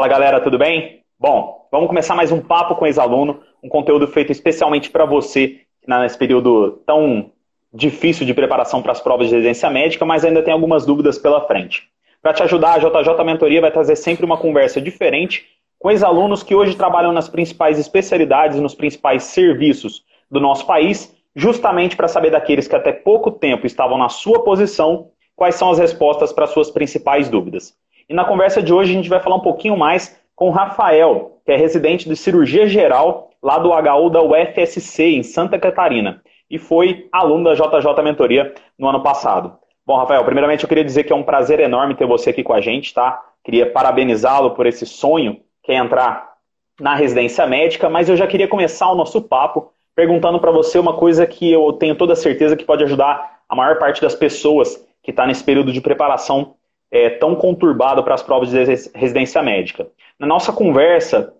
Fala galera, tudo bem? Bom, vamos começar mais um papo com ex-aluno, um conteúdo feito especialmente para você nesse período tão difícil de preparação para as provas de residência médica, mas ainda tem algumas dúvidas pela frente. Para te ajudar, a JJ Mentoria vai trazer sempre uma conversa diferente com ex-alunos que hoje trabalham nas principais especialidades, nos principais serviços do nosso país, justamente para saber daqueles que até pouco tempo estavam na sua posição, quais são as respostas para suas principais dúvidas. E na conversa de hoje a gente vai falar um pouquinho mais com o Rafael, que é residente de cirurgia geral lá do HU da UFSC, em Santa Catarina, e foi aluno da JJ Mentoria no ano passado. Bom, Rafael, primeiramente eu queria dizer que é um prazer enorme ter você aqui com a gente, tá? Queria parabenizá-lo por esse sonho, que é entrar na residência médica, mas eu já queria começar o nosso papo perguntando para você uma coisa que eu tenho toda certeza que pode ajudar a maior parte das pessoas que está nesse período de preparação é, tão conturbado para as provas de residência médica. Na nossa conversa,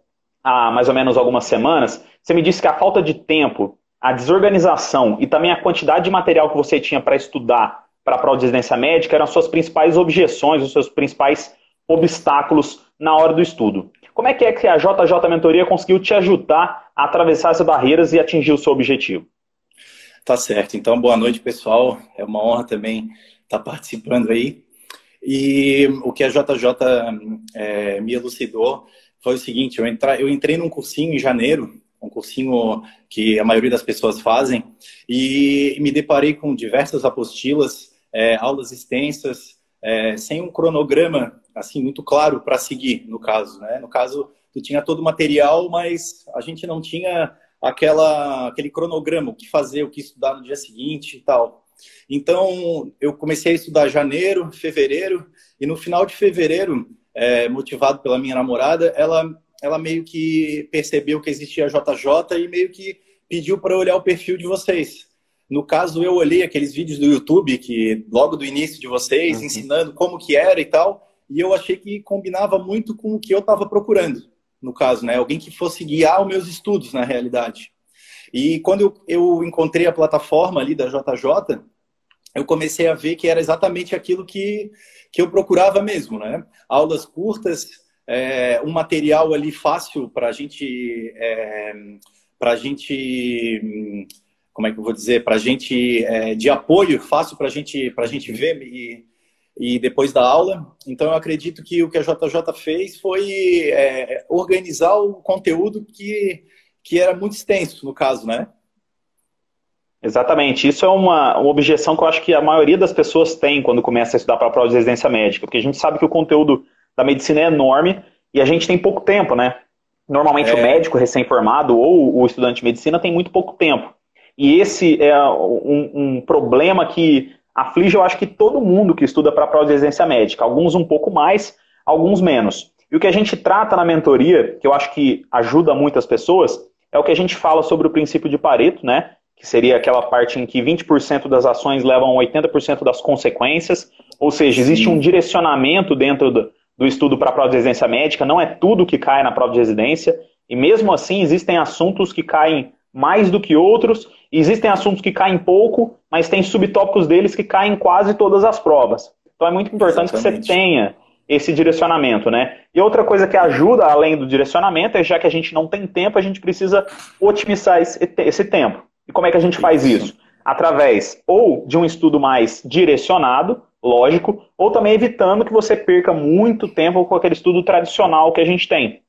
há mais ou menos algumas semanas, você me disse que a falta de tempo, a desorganização e também a quantidade de material que você tinha para estudar para a prova de residência médica eram as suas principais objeções, os seus principais obstáculos na hora do estudo. Como é que é que a JJ Mentoria conseguiu te ajudar a atravessar essas barreiras e atingir o seu objetivo? Tá certo. Então, boa noite, pessoal. É uma honra também estar participando aí. E o que a JJ é, me elucidou foi o seguinte: eu, entra, eu entrei num cursinho em janeiro, um cursinho que a maioria das pessoas fazem, e me deparei com diversas apostilas, é, aulas extensas, é, sem um cronograma assim muito claro para seguir, no caso. Né? No caso, tu tinha todo o material, mas a gente não tinha aquela, aquele cronograma, o que fazer, o que estudar no dia seguinte e tal. Então, eu comecei a estudar janeiro, fevereiro, e no final de fevereiro, é, motivado pela minha namorada, ela, ela meio que percebeu que existia a JJ e meio que pediu para olhar o perfil de vocês. No caso, eu olhei aqueles vídeos do YouTube, que logo do início de vocês, uhum. ensinando como que era e tal, e eu achei que combinava muito com o que eu estava procurando, no caso, né? Alguém que fosse guiar os meus estudos, na realidade. E quando eu, eu encontrei a plataforma ali da JJ, eu comecei a ver que era exatamente aquilo que, que eu procurava mesmo, né? Aulas curtas, é, um material ali fácil para a gente, é, para gente, como é que eu vou dizer, para gente é, de apoio, fácil para gente, para gente ver e, e depois da aula. Então eu acredito que o que a JJ fez foi é, organizar o conteúdo que que era muito extenso no caso, né? Exatamente. Isso é uma, uma objeção que eu acho que a maioria das pessoas tem quando começa a estudar para a prova de residência médica, porque a gente sabe que o conteúdo da medicina é enorme e a gente tem pouco tempo, né? Normalmente é. o médico recém-formado ou o estudante de medicina tem muito pouco tempo. E esse é um, um problema que aflige, eu acho que todo mundo que estuda para a prova de residência médica. Alguns um pouco mais, alguns menos. E o que a gente trata na mentoria, que eu acho que ajuda muitas pessoas, é o que a gente fala sobre o princípio de Pareto, né? Que seria aquela parte em que 20% das ações levam 80% das consequências, ou seja, existe Sim. um direcionamento dentro do, do estudo para a prova de residência médica, não é tudo que cai na prova de residência, e mesmo assim existem assuntos que caem mais do que outros, e existem assuntos que caem pouco, mas tem subtópicos deles que caem em quase todas as provas. Então é muito importante Exatamente. que você tenha esse direcionamento, né? E outra coisa que ajuda além do direcionamento é já que a gente não tem tempo, a gente precisa otimizar esse, esse tempo. E como é que a gente faz isso? Através ou de um estudo mais direcionado, lógico, ou também evitando que você perca muito tempo com aquele estudo tradicional que a gente tem,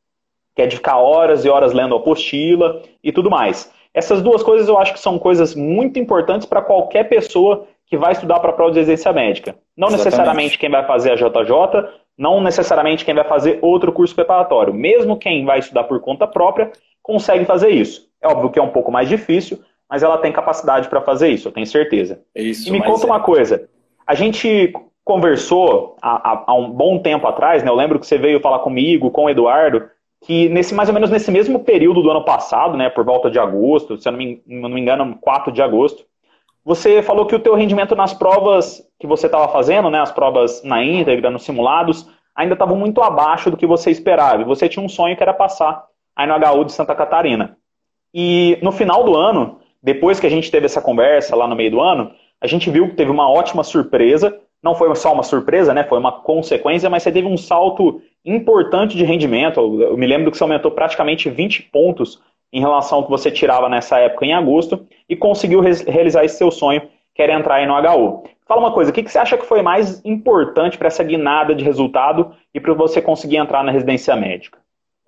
que é de ficar horas e horas lendo apostila e tudo mais. Essas duas coisas eu acho que são coisas muito importantes para qualquer pessoa que vai estudar para a prova de exercícia médica. Não Exatamente. necessariamente quem vai fazer a JJ, não necessariamente quem vai fazer outro curso preparatório. Mesmo quem vai estudar por conta própria consegue fazer isso. É óbvio que é um pouco mais difícil, mas ela tem capacidade para fazer isso, eu tenho certeza. Isso, e me conta é... uma coisa. A gente conversou há, há, um bom tempo atrás, né? Eu lembro que você veio falar comigo, com o Eduardo, que nesse mais ou menos nesse mesmo período do ano passado, né, por volta de agosto, se eu não me, não me engano, 4 de agosto, você falou que o teu rendimento nas provas que você estava fazendo, né, as provas na íntegra, nos simulados, ainda estavam muito abaixo do que você esperava. E você tinha um sonho que era passar aí no HU de Santa Catarina. E no final do ano, depois que a gente teve essa conversa lá no meio do ano, a gente viu que teve uma ótima surpresa. Não foi só uma surpresa, né? Foi uma consequência, mas você teve um salto importante de rendimento. Eu me lembro que você aumentou praticamente 20 pontos em relação ao que você tirava nessa época em agosto e conseguiu realizar esse seu sonho, que era entrar aí no HU. Fala uma coisa, o que você acha que foi mais importante para essa guinada de resultado e para você conseguir entrar na residência médica?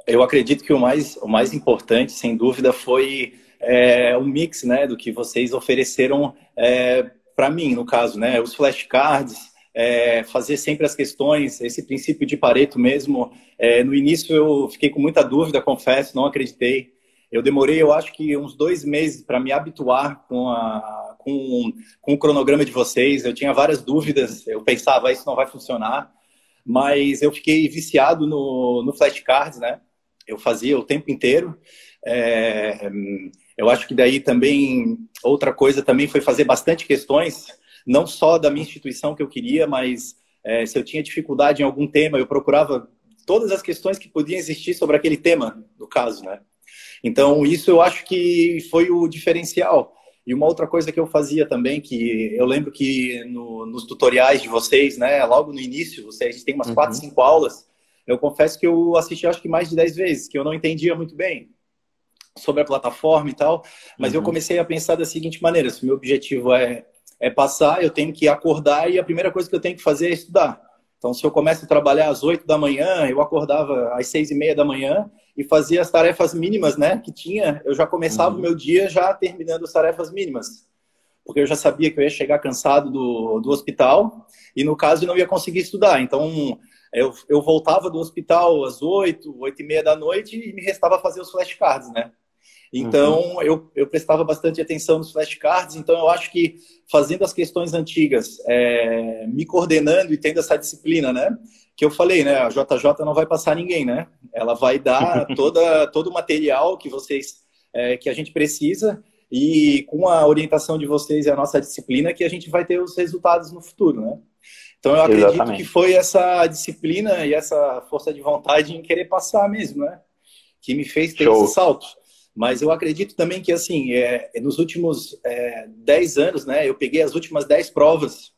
Eu acredito que o mais, o mais importante, sem dúvida, foi é, o mix né, do que vocês ofereceram é, para mim, no caso, né? Os flashcards, é, fazer sempre as questões, esse princípio de Pareto mesmo. É, no início eu fiquei com muita dúvida, confesso, não acreditei. Eu demorei, eu acho que uns dois meses para me habituar com, a, com, com o cronograma de vocês. Eu tinha várias dúvidas, eu pensava, isso não vai funcionar. Mas eu fiquei viciado no, no flashcards, né? Eu fazia o tempo inteiro. É, eu acho que daí também, outra coisa também foi fazer bastante questões não só da minha instituição que eu queria, mas é, se eu tinha dificuldade em algum tema, eu procurava todas as questões que podiam existir sobre aquele tema, no caso, né? Então, isso eu acho que foi o diferencial. E uma outra coisa que eu fazia também, que eu lembro que no, nos tutoriais de vocês, né, logo no início, vocês, a gente tem umas uhum. quatro, cinco aulas, eu confesso que eu assisti acho que mais de dez vezes, que eu não entendia muito bem sobre a plataforma e tal, mas uhum. eu comecei a pensar da seguinte maneira, se o meu objetivo é é passar, eu tenho que acordar e a primeira coisa que eu tenho que fazer é estudar. Então, se eu começo a trabalhar às 8 da manhã, eu acordava às seis e meia da manhã e fazia as tarefas mínimas, né, que tinha. Eu já começava uhum. o meu dia já terminando as tarefas mínimas, porque eu já sabia que eu ia chegar cansado do, do hospital e, no caso, não ia conseguir estudar. Então, eu, eu voltava do hospital às 8, 8 e meia da noite e me restava fazer os flashcards, né? Então, uhum. eu, eu prestava bastante atenção nos flashcards. Então, eu acho que fazendo as questões antigas, é, me coordenando e tendo essa disciplina, né? Que eu falei, né? A JJ não vai passar ninguém, né? Ela vai dar toda, todo o material que vocês, é, que a gente precisa e com a orientação de vocês e a nossa disciplina que a gente vai ter os resultados no futuro, né? Então, eu acredito Exatamente. que foi essa disciplina e essa força de vontade em querer passar mesmo, né? Que me fez ter Show. esse salto. Mas eu acredito também que, assim, é, nos últimos é, 10 anos, né, eu peguei as últimas 10 provas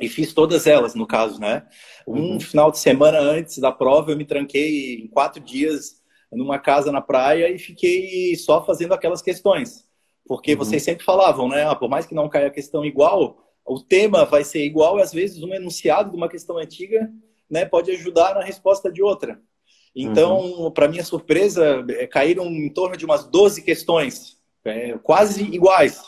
e fiz todas elas, no caso, né? Um uhum. final de semana antes da prova, eu me tranquei em quatro dias numa casa na praia e fiquei só fazendo aquelas questões. Porque uhum. vocês sempre falavam, né? Ah, por mais que não caia a questão igual, o tema vai ser igual e às vezes um enunciado de uma questão antiga né, pode ajudar na resposta de outra. Então, uhum. para minha surpresa, é, caíram em torno de umas 12 questões, é, quase iguais.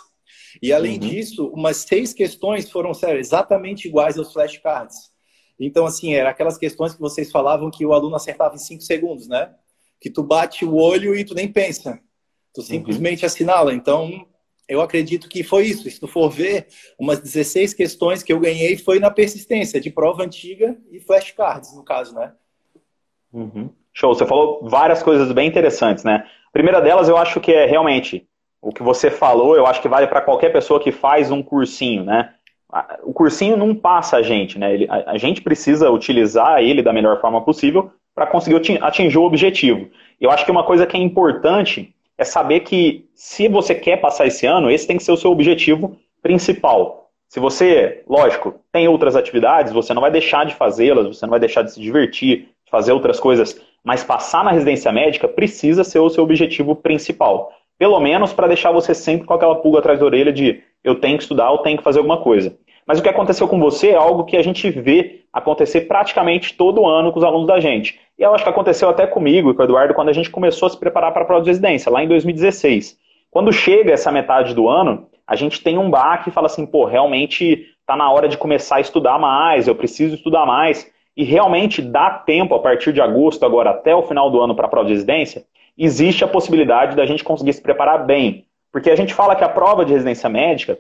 E além uhum. disso, umas seis questões foram sério, exatamente iguais aos flashcards. Então, assim, era aquelas questões que vocês falavam que o aluno acertava em cinco segundos, né? Que tu bate o olho e tu nem pensa. Tu simplesmente uhum. assinala. Então, eu acredito que foi isso. Se tu for ver, umas 16 questões que eu ganhei foi na persistência, de prova antiga e flashcards, no caso, né? Uhum. Show, você falou várias coisas bem interessantes, né? A primeira delas eu acho que é realmente o que você falou, eu acho que vale para qualquer pessoa que faz um cursinho, né? O cursinho não passa a gente, né? Ele, a, a gente precisa utilizar ele da melhor forma possível para conseguir atingir o objetivo. Eu acho que uma coisa que é importante é saber que se você quer passar esse ano, esse tem que ser o seu objetivo principal. Se você, lógico, tem outras atividades, você não vai deixar de fazê-las, você não vai deixar de se divertir, fazer outras coisas mas passar na residência médica precisa ser o seu objetivo principal. Pelo menos para deixar você sempre com aquela pulga atrás da orelha de eu tenho que estudar, eu tenho que fazer alguma coisa. Mas o que aconteceu com você é algo que a gente vê acontecer praticamente todo ano com os alunos da gente. E eu acho que aconteceu até comigo e com o Eduardo quando a gente começou a se preparar para a prova de residência, lá em 2016. Quando chega essa metade do ano, a gente tem um baque e fala assim, pô, realmente está na hora de começar a estudar mais, eu preciso estudar mais e realmente dá tempo, a partir de agosto, agora até o final do ano, para a prova de residência, existe a possibilidade da gente conseguir se preparar bem. Porque a gente fala que a prova de residência médica,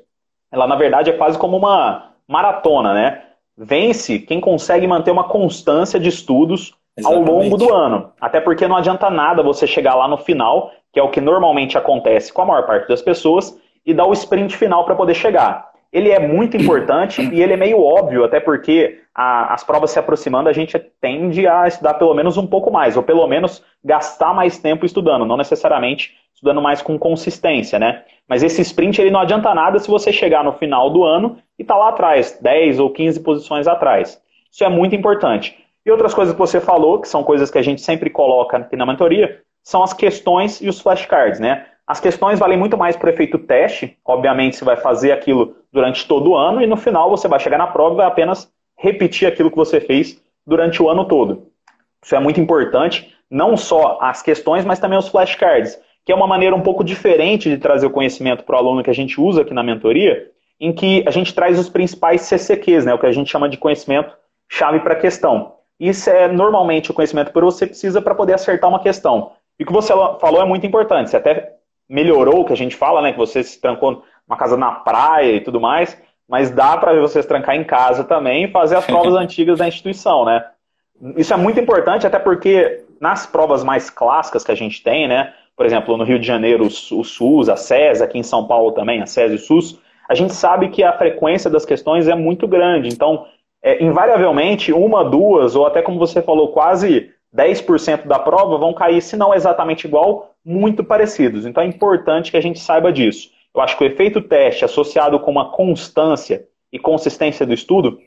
ela na verdade é quase como uma maratona, né? Vence quem consegue manter uma constância de estudos Exatamente. ao longo do ano. Até porque não adianta nada você chegar lá no final, que é o que normalmente acontece com a maior parte das pessoas, e dar o sprint final para poder chegar ele é muito importante e ele é meio óbvio, até porque a, as provas se aproximando, a gente tende a estudar pelo menos um pouco mais, ou pelo menos gastar mais tempo estudando, não necessariamente estudando mais com consistência, né? Mas esse sprint ele não adianta nada se você chegar no final do ano e tá lá atrás, 10 ou 15 posições atrás. Isso é muito importante. E outras coisas que você falou, que são coisas que a gente sempre coloca aqui na mentoria, são as questões e os flashcards, né? As questões valem muito mais para o efeito teste, obviamente você vai fazer aquilo durante todo o ano e no final você vai chegar na prova e vai apenas repetir aquilo que você fez durante o ano todo. Isso é muito importante, não só as questões, mas também os flashcards, que é uma maneira um pouco diferente de trazer o conhecimento para o aluno que a gente usa aqui na mentoria, em que a gente traz os principais CCQs, né, o que a gente chama de conhecimento chave para questão. Isso é normalmente o conhecimento que você precisa para poder acertar uma questão. E o que você falou é muito importante. Você até melhorou o que a gente fala, né? Que você se trancou numa casa na praia e tudo mais, mas dá para você se trancar em casa também e fazer as provas antigas da instituição, né? Isso é muito importante, até porque nas provas mais clássicas que a gente tem, né? Por exemplo, no Rio de Janeiro, o SUS, a SES, aqui em São Paulo também, a SES e o SUS, a gente sabe que a frequência das questões é muito grande. Então, é, invariavelmente, uma, duas, ou até como você falou, quase 10% da prova vão cair, se não exatamente igual, muito parecidos. Então é importante que a gente saiba disso. Eu acho que o efeito teste associado com uma constância e consistência do estudo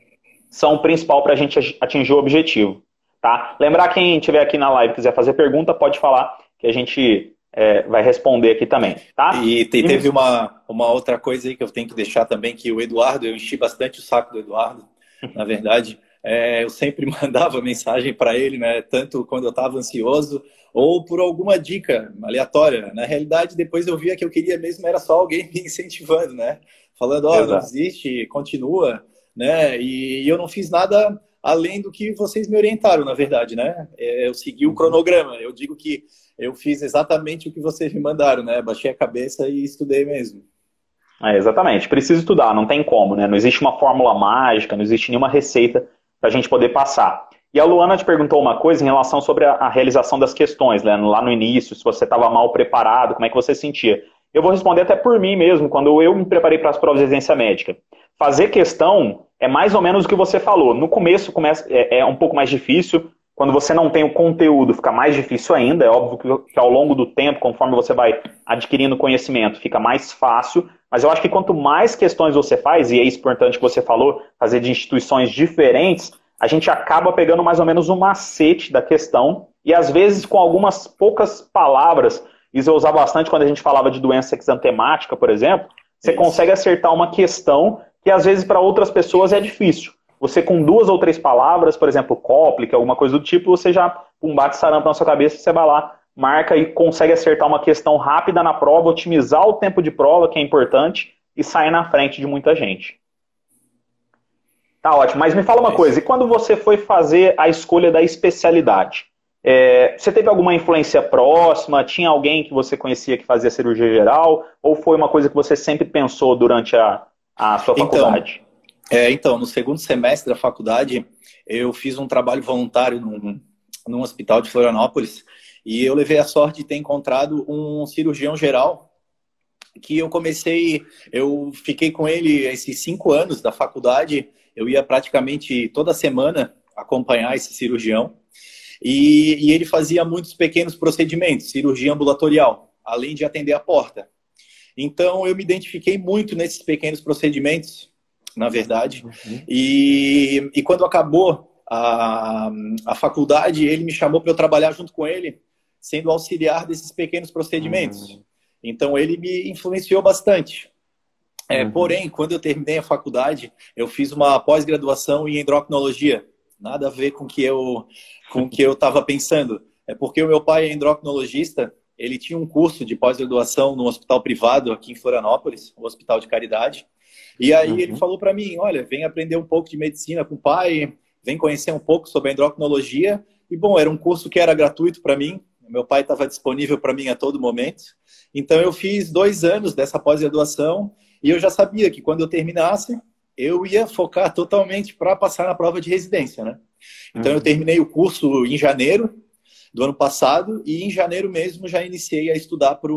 são o principal para a gente atingir o objetivo. Tá? Lembrar quem estiver aqui na live quiser fazer pergunta, pode falar que a gente é, vai responder aqui também. Tá? E, e teve uma, uma outra coisa aí que eu tenho que deixar também, que o Eduardo, eu enchi bastante o saco do Eduardo, na verdade. É, eu sempre mandava mensagem para ele, né, tanto quando eu estava ansioso ou por alguma dica aleatória. Na realidade, depois eu via que eu queria mesmo era só alguém me incentivando, né, falando, ó, oh, não desiste, continua, né, e eu não fiz nada além do que vocês me orientaram, na verdade, né? É, eu segui o uhum. cronograma. Eu digo que eu fiz exatamente o que vocês me mandaram, né? Baixei a cabeça e estudei mesmo. É, exatamente. Precisa estudar, não tem como, né? Não existe uma fórmula mágica, não existe nenhuma receita para a gente poder passar. E a Luana te perguntou uma coisa em relação sobre a, a realização das questões, né? lá no início, se você estava mal preparado, como é que você sentia. Eu vou responder até por mim mesmo, quando eu me preparei para as provas de residência médica. Fazer questão é mais ou menos o que você falou. No começo começa, é, é um pouco mais difícil, quando você não tem o conteúdo, fica mais difícil ainda. É óbvio que, ao longo do tempo, conforme você vai adquirindo conhecimento, fica mais fácil. Mas eu acho que quanto mais questões você faz, e é isso importante que você falou, fazer de instituições diferentes, a gente acaba pegando mais ou menos um macete da questão, e às vezes com algumas poucas palavras, isso eu usava bastante quando a gente falava de doença exantemática, por exemplo, você isso. consegue acertar uma questão que às vezes para outras pessoas é difícil. Você com duas ou três palavras, por exemplo, cóplica, alguma coisa do tipo, você já um bate sarampo na sua cabeça, você vai lá marca e consegue acertar uma questão rápida na prova, otimizar o tempo de prova, que é importante, e sair na frente de muita gente. Tá ótimo, mas me fala uma coisa, e quando você foi fazer a escolha da especialidade? É, você teve alguma influência próxima? Tinha alguém que você conhecia que fazia cirurgia geral? Ou foi uma coisa que você sempre pensou durante a, a sua então, faculdade? Então, é, então, no segundo semestre da faculdade, eu fiz um trabalho voluntário num, num hospital de Florianópolis e eu levei a sorte de ter encontrado um cirurgião geral que eu comecei, eu fiquei com ele esses cinco anos da faculdade, eu ia praticamente toda semana acompanhar esse cirurgião e, e ele fazia muitos pequenos procedimentos, cirurgia ambulatorial, além de atender a porta. Então eu me identifiquei muito nesses pequenos procedimentos, na verdade, uhum. e, e quando acabou a, a faculdade, ele me chamou para eu trabalhar junto com ele sendo auxiliar desses pequenos procedimentos. Uhum. Então, ele me influenciou bastante. É, uhum. Porém, quando eu terminei a faculdade, eu fiz uma pós-graduação em endocrinologia. Nada a ver com que eu com que eu estava pensando. É porque o meu pai é endocrinologista. Ele tinha um curso de pós-graduação no hospital privado aqui em Florianópolis, o Hospital de Caridade. E aí uhum. ele falou para mim, olha, vem aprender um pouco de medicina com o pai, vem conhecer um pouco sobre a endocrinologia. E bom, era um curso que era gratuito para mim, meu pai estava disponível para mim a todo momento. Então eu fiz dois anos dessa pós-graduação e eu já sabia que quando eu terminasse, eu ia focar totalmente para passar na prova de residência, né? Então uhum. eu terminei o curso em janeiro do ano passado e em janeiro mesmo já iniciei a estudar para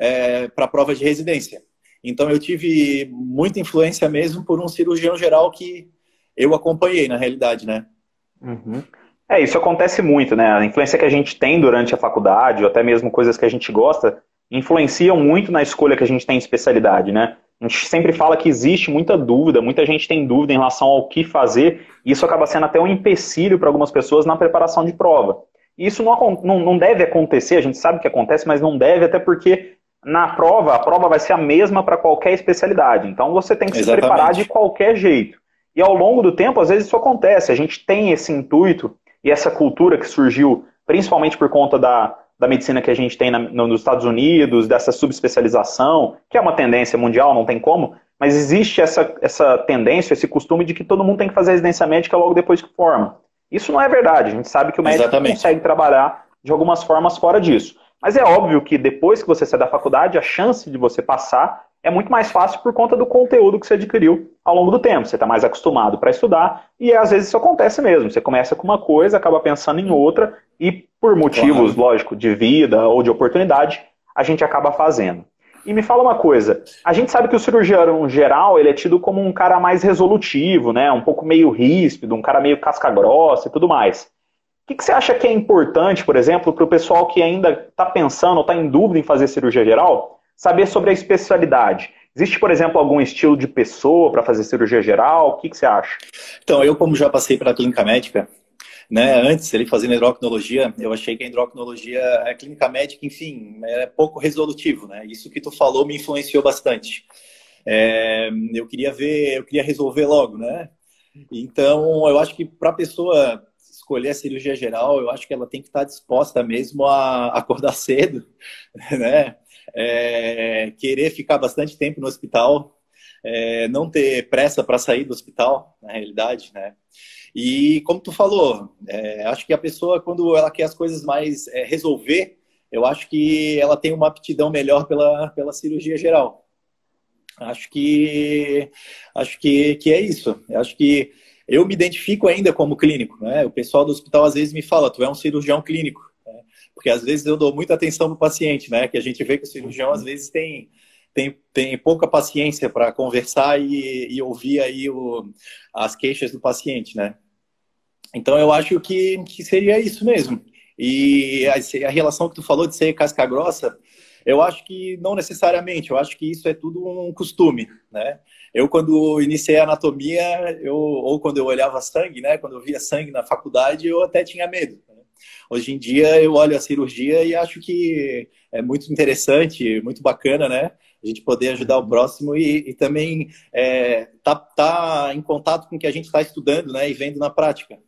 é, a prova de residência. Então eu tive muita influência mesmo por um cirurgião geral que eu acompanhei na realidade, né? Uhum. É, isso acontece muito, né? A influência que a gente tem durante a faculdade, ou até mesmo coisas que a gente gosta, influenciam muito na escolha que a gente tem de especialidade, né? A gente sempre fala que existe muita dúvida, muita gente tem dúvida em relação ao que fazer, e isso acaba sendo até um empecilho para algumas pessoas na preparação de prova. E isso não, não, não deve acontecer, a gente sabe que acontece, mas não deve, até porque na prova, a prova vai ser a mesma para qualquer especialidade. Então você tem que Exatamente. se preparar de qualquer jeito. E ao longo do tempo, às vezes isso acontece. A gente tem esse intuito e essa cultura que surgiu principalmente por conta da, da medicina que a gente tem na, nos Estados Unidos, dessa subespecialização, que é uma tendência mundial, não tem como, mas existe essa, essa tendência, esse costume de que todo mundo tem que fazer residência médica logo depois que forma. Isso não é verdade. A gente sabe que o médico Exatamente. consegue trabalhar de algumas formas fora disso. Mas é óbvio que depois que você sair da faculdade, a chance de você passar é muito mais fácil por conta do conteúdo que você adquiriu ao longo do tempo. Você está mais acostumado para estudar e às vezes isso acontece mesmo. Você começa com uma coisa, acaba pensando em outra e por motivos, claro. lógico, de vida ou de oportunidade, a gente acaba fazendo. E me fala uma coisa, a gente sabe que o cirurgião geral, ele é tido como um cara mais resolutivo, né? Um pouco meio ríspido, um cara meio casca grossa e tudo mais. O que, que você acha que é importante, por exemplo, para o pessoal que ainda está pensando ou está em dúvida em fazer cirurgia geral, saber sobre a especialidade? Existe, por exemplo, algum estilo de pessoa para fazer cirurgia geral? O que, que você acha? Então, eu, como já passei pela clínica médica, né, antes, ele fazendo endocrinologia, eu achei que a endocrinologia, a clínica médica, enfim, é pouco resolutivo, né? Isso que tu falou me influenciou bastante. É, eu queria ver, eu queria resolver logo, né? Então, eu acho que para a pessoa escolher a cirurgia geral, eu acho que ela tem que estar disposta mesmo a acordar cedo, né? É, querer ficar bastante tempo no hospital, é, não ter pressa para sair do hospital, na realidade, né? E como tu falou, é, acho que a pessoa, quando ela quer as coisas mais é, resolver, eu acho que ela tem uma aptidão melhor pela, pela cirurgia geral. Acho que acho que, que é isso. Eu acho que eu me identifico ainda como clínico. Né? O pessoal do hospital às vezes me fala, tu é um cirurgião clínico. Né? Porque às vezes eu dou muita atenção no paciente, né? Que a gente vê que o cirurgião às vezes tem tem, tem pouca paciência para conversar e, e, ouvir aí o, as queixas do paciente, né? Então eu acho que, que seria isso mesmo. E a, a relação que tu falou de ser casca grossa, eu acho que não necessariamente, eu acho que isso é tudo um costume, né? Eu, quando iniciei a anatomia, eu, ou quando eu olhava sangue, né? Quando eu via sangue na faculdade, eu até tinha medo. Né? Hoje em dia, eu olho a cirurgia e acho que é muito interessante, muito bacana, né? A gente poder ajudar o próximo e, e também é, tá, tá em contato com o que a gente está estudando, né? E vendo na prática.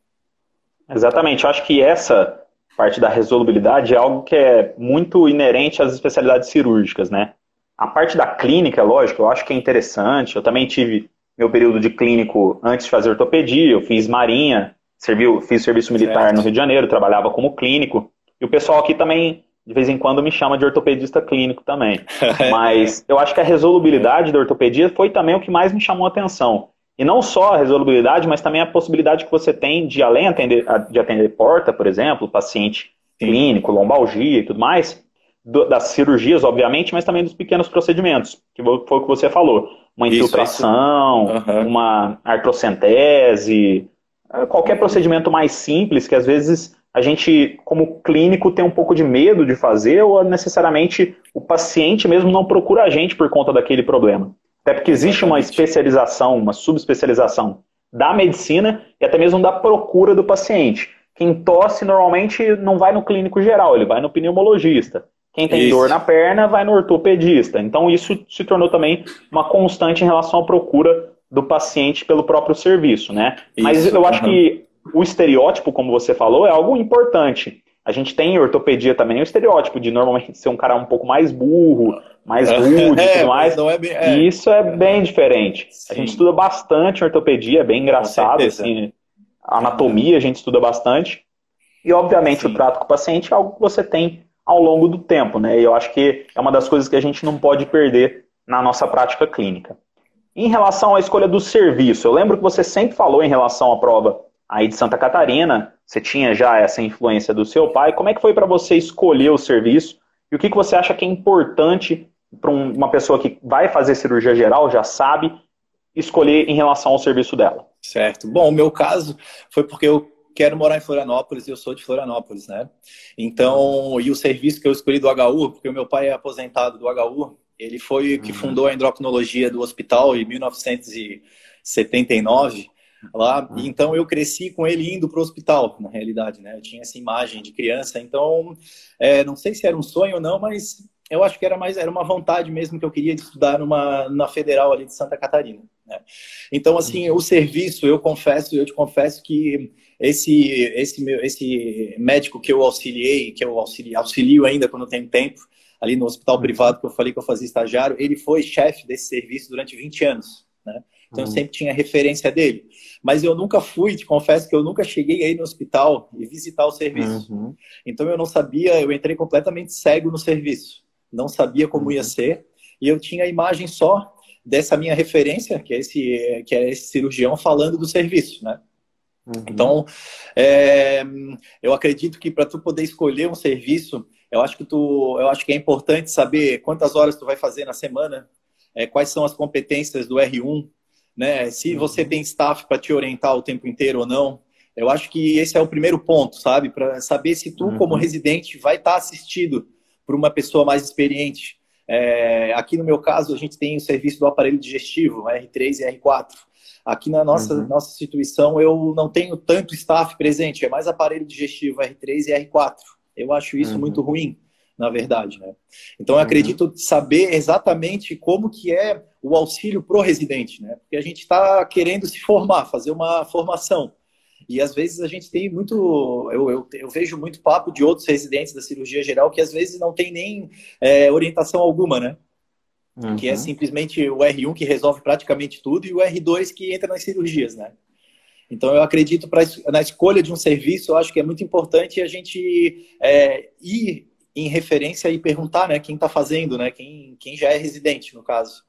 Exatamente. Eu acho que essa parte da resolubilidade é algo que é muito inerente às especialidades cirúrgicas, né? A parte da clínica, lógico, eu acho que é interessante. Eu também tive meu período de clínico antes de fazer ortopedia, eu fiz marinha, servi, fiz serviço militar certo. no Rio de Janeiro, trabalhava como clínico. E o pessoal aqui também, de vez em quando, me chama de ortopedista clínico também. Mas eu acho que a resolubilidade da ortopedia foi também o que mais me chamou a atenção. E não só a resolubilidade, mas também a possibilidade que você tem de, além atender, de atender porta, por exemplo, paciente clínico, lombalgia e tudo mais, do, das cirurgias, obviamente, mas também dos pequenos procedimentos, que foi o que você falou. Uma infiltração, isso, isso. Uhum. uma artrocentese, é, qualquer procedimento mais simples que às vezes a gente, como clínico, tem um pouco de medo de fazer ou necessariamente o paciente mesmo não procura a gente por conta daquele problema. Até porque existe uma especialização, uma subespecialização da medicina e até mesmo da procura do paciente. Quem tosse normalmente não vai no clínico geral, ele vai no pneumologista. Quem tem isso. dor na perna vai no ortopedista. Então isso se tornou também uma constante em relação à procura do paciente pelo próprio serviço, né? Isso. Mas eu acho uhum. que o estereótipo, como você falou, é algo importante. A gente tem em ortopedia também o estereótipo de normalmente ser um cara um pouco mais burro, mais é. rude e é, tudo mais. É bem, é. E isso é bem diferente. Sim. A gente estuda bastante ortopedia, é bem engraçado. Assim, a anatomia a gente estuda bastante. E, obviamente, Sim. o trato com o paciente é algo que você tem ao longo do tempo, né? E eu acho que é uma das coisas que a gente não pode perder na nossa prática clínica. Em relação à escolha do serviço, eu lembro que você sempre falou em relação à prova aí de Santa Catarina, você tinha já essa influência do seu pai. Como é que foi para você escolher o serviço? E o que, que você acha que é importante para uma pessoa que vai fazer cirurgia geral, já sabe, escolher em relação ao serviço dela? Certo. Bom, o meu caso foi porque eu quero morar em Florianópolis e eu sou de Florianópolis, né? Então, e o serviço que eu escolhi do HU, porque o meu pai é aposentado do HU, Ele foi que uhum. fundou a endocrinologia do hospital em 1979 lá. Então eu cresci com ele indo para o hospital, na realidade, né? Eu tinha essa imagem de criança, então é, não sei se era um sonho ou não, mas eu acho que era mais era uma vontade mesmo que eu queria de estudar numa na federal ali de Santa Catarina. Né? Então assim o serviço eu confesso eu te confesso que esse esse meu esse médico que eu auxiliei que eu auxilio, auxilio ainda quando tem tempo ali no hospital uhum. privado que eu falei que eu fazia estagiário ele foi chefe desse serviço durante 20 anos. Né? Então eu uhum. sempre tinha referência dele. Mas eu nunca fui, te confesso que eu nunca cheguei aí no hospital e visitar o serviço. Uhum. Então eu não sabia, eu entrei completamente cego no serviço não sabia como ia uhum. ser, e eu tinha a imagem só dessa minha referência, que é esse, que é esse cirurgião falando do serviço, né? Uhum. Então, é, eu acredito que para tu poder escolher um serviço, eu acho que tu, eu acho que é importante saber quantas horas tu vai fazer na semana, é, quais são as competências do R1, né? Se uhum. você tem staff para te orientar o tempo inteiro ou não. Eu acho que esse é o primeiro ponto, sabe? Para saber se tu, uhum. como residente, vai estar tá assistido por uma pessoa mais experiente. É, aqui no meu caso, a gente tem o serviço do aparelho digestivo, R3 e R4. Aqui na nossa, uhum. nossa instituição, eu não tenho tanto staff presente, é mais aparelho digestivo R3 e R4. Eu acho isso uhum. muito ruim, na verdade. Né? Então, eu uhum. acredito saber exatamente como que é o auxílio pro residente, né? porque a gente está querendo se formar, fazer uma formação. E às vezes a gente tem muito. Eu, eu, eu, vejo muito papo de outros residentes da cirurgia geral que às vezes não tem nem é, orientação alguma, né? Uhum. Que é simplesmente o R1 que resolve praticamente tudo e o R2 que entra nas cirurgias, né? Então eu acredito pra, na escolha de um serviço, eu acho que é muito importante a gente é, ir em referência e perguntar, né, quem está fazendo, né, quem, quem já é residente, no caso.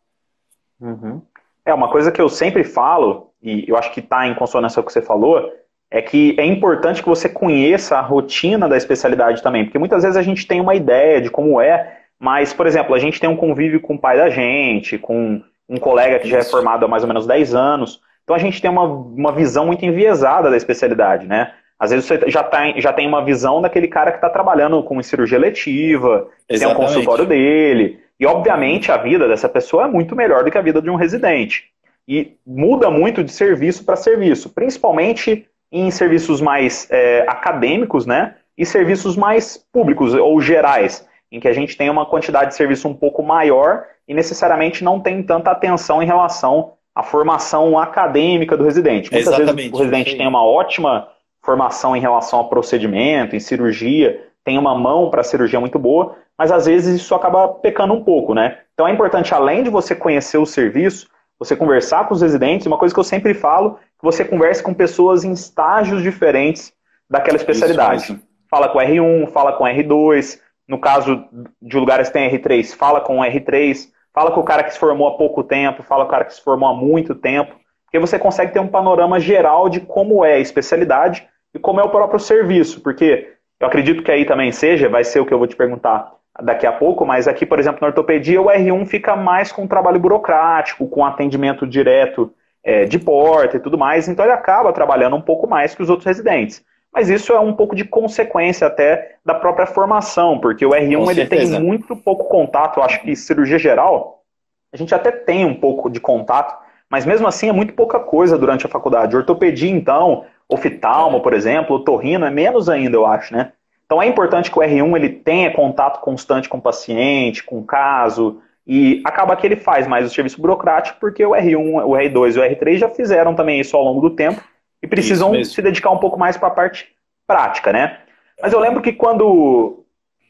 Uhum. É, uma coisa que eu sempre falo, e eu acho que está em consonância com o que você falou, é que é importante que você conheça a rotina da especialidade também, porque muitas vezes a gente tem uma ideia de como é, mas, por exemplo, a gente tem um convívio com o pai da gente, com um colega que já é formado há mais ou menos 10 anos, então a gente tem uma, uma visão muito enviesada da especialidade, né? Às vezes você já, tá, já tem uma visão daquele cara que está trabalhando com cirurgia letiva, tem um consultório dele, e obviamente a vida dessa pessoa é muito melhor do que a vida de um residente. E muda muito de serviço para serviço, principalmente em serviços mais é, acadêmicos, né? E serviços mais públicos ou gerais, em que a gente tem uma quantidade de serviço um pouco maior e necessariamente não tem tanta atenção em relação à formação acadêmica do residente. Muitas Exatamente. vezes o residente tem uma ótima formação em relação a procedimento, em cirurgia, tem uma mão para cirurgia muito boa, mas às vezes isso acaba pecando um pouco, né? Então é importante, além de você conhecer o serviço, você conversar com os residentes, uma coisa que eu sempre falo, que você converse com pessoas em estágios diferentes daquela especialidade. Isso, isso. Fala com R1, fala com R2, no caso de lugares que tem R3, fala com R3, fala com o cara que se formou há pouco tempo, fala com o cara que se formou há muito tempo, porque você consegue ter um panorama geral de como é a especialidade e como é o próprio serviço, porque eu acredito que aí também seja, vai ser o que eu vou te perguntar daqui a pouco, mas aqui, por exemplo, na ortopedia, o R1 fica mais com trabalho burocrático, com atendimento direto é, de porta e tudo mais, então ele acaba trabalhando um pouco mais que os outros residentes. Mas isso é um pouco de consequência até da própria formação, porque o R1 ele tem muito pouco contato, eu acho que cirurgia geral, a gente até tem um pouco de contato, mas mesmo assim é muito pouca coisa durante a faculdade. Ortopedia, então, oftalmo, por exemplo, torrino, é menos ainda, eu acho, né? Então é importante que o R1 ele tenha contato constante com o paciente, com o caso, e acaba que ele faz mais o serviço burocrático, porque o R1, o R2 e o R3 já fizeram também isso ao longo do tempo e precisam se dedicar um pouco mais para a parte prática, né? Mas eu lembro que quando,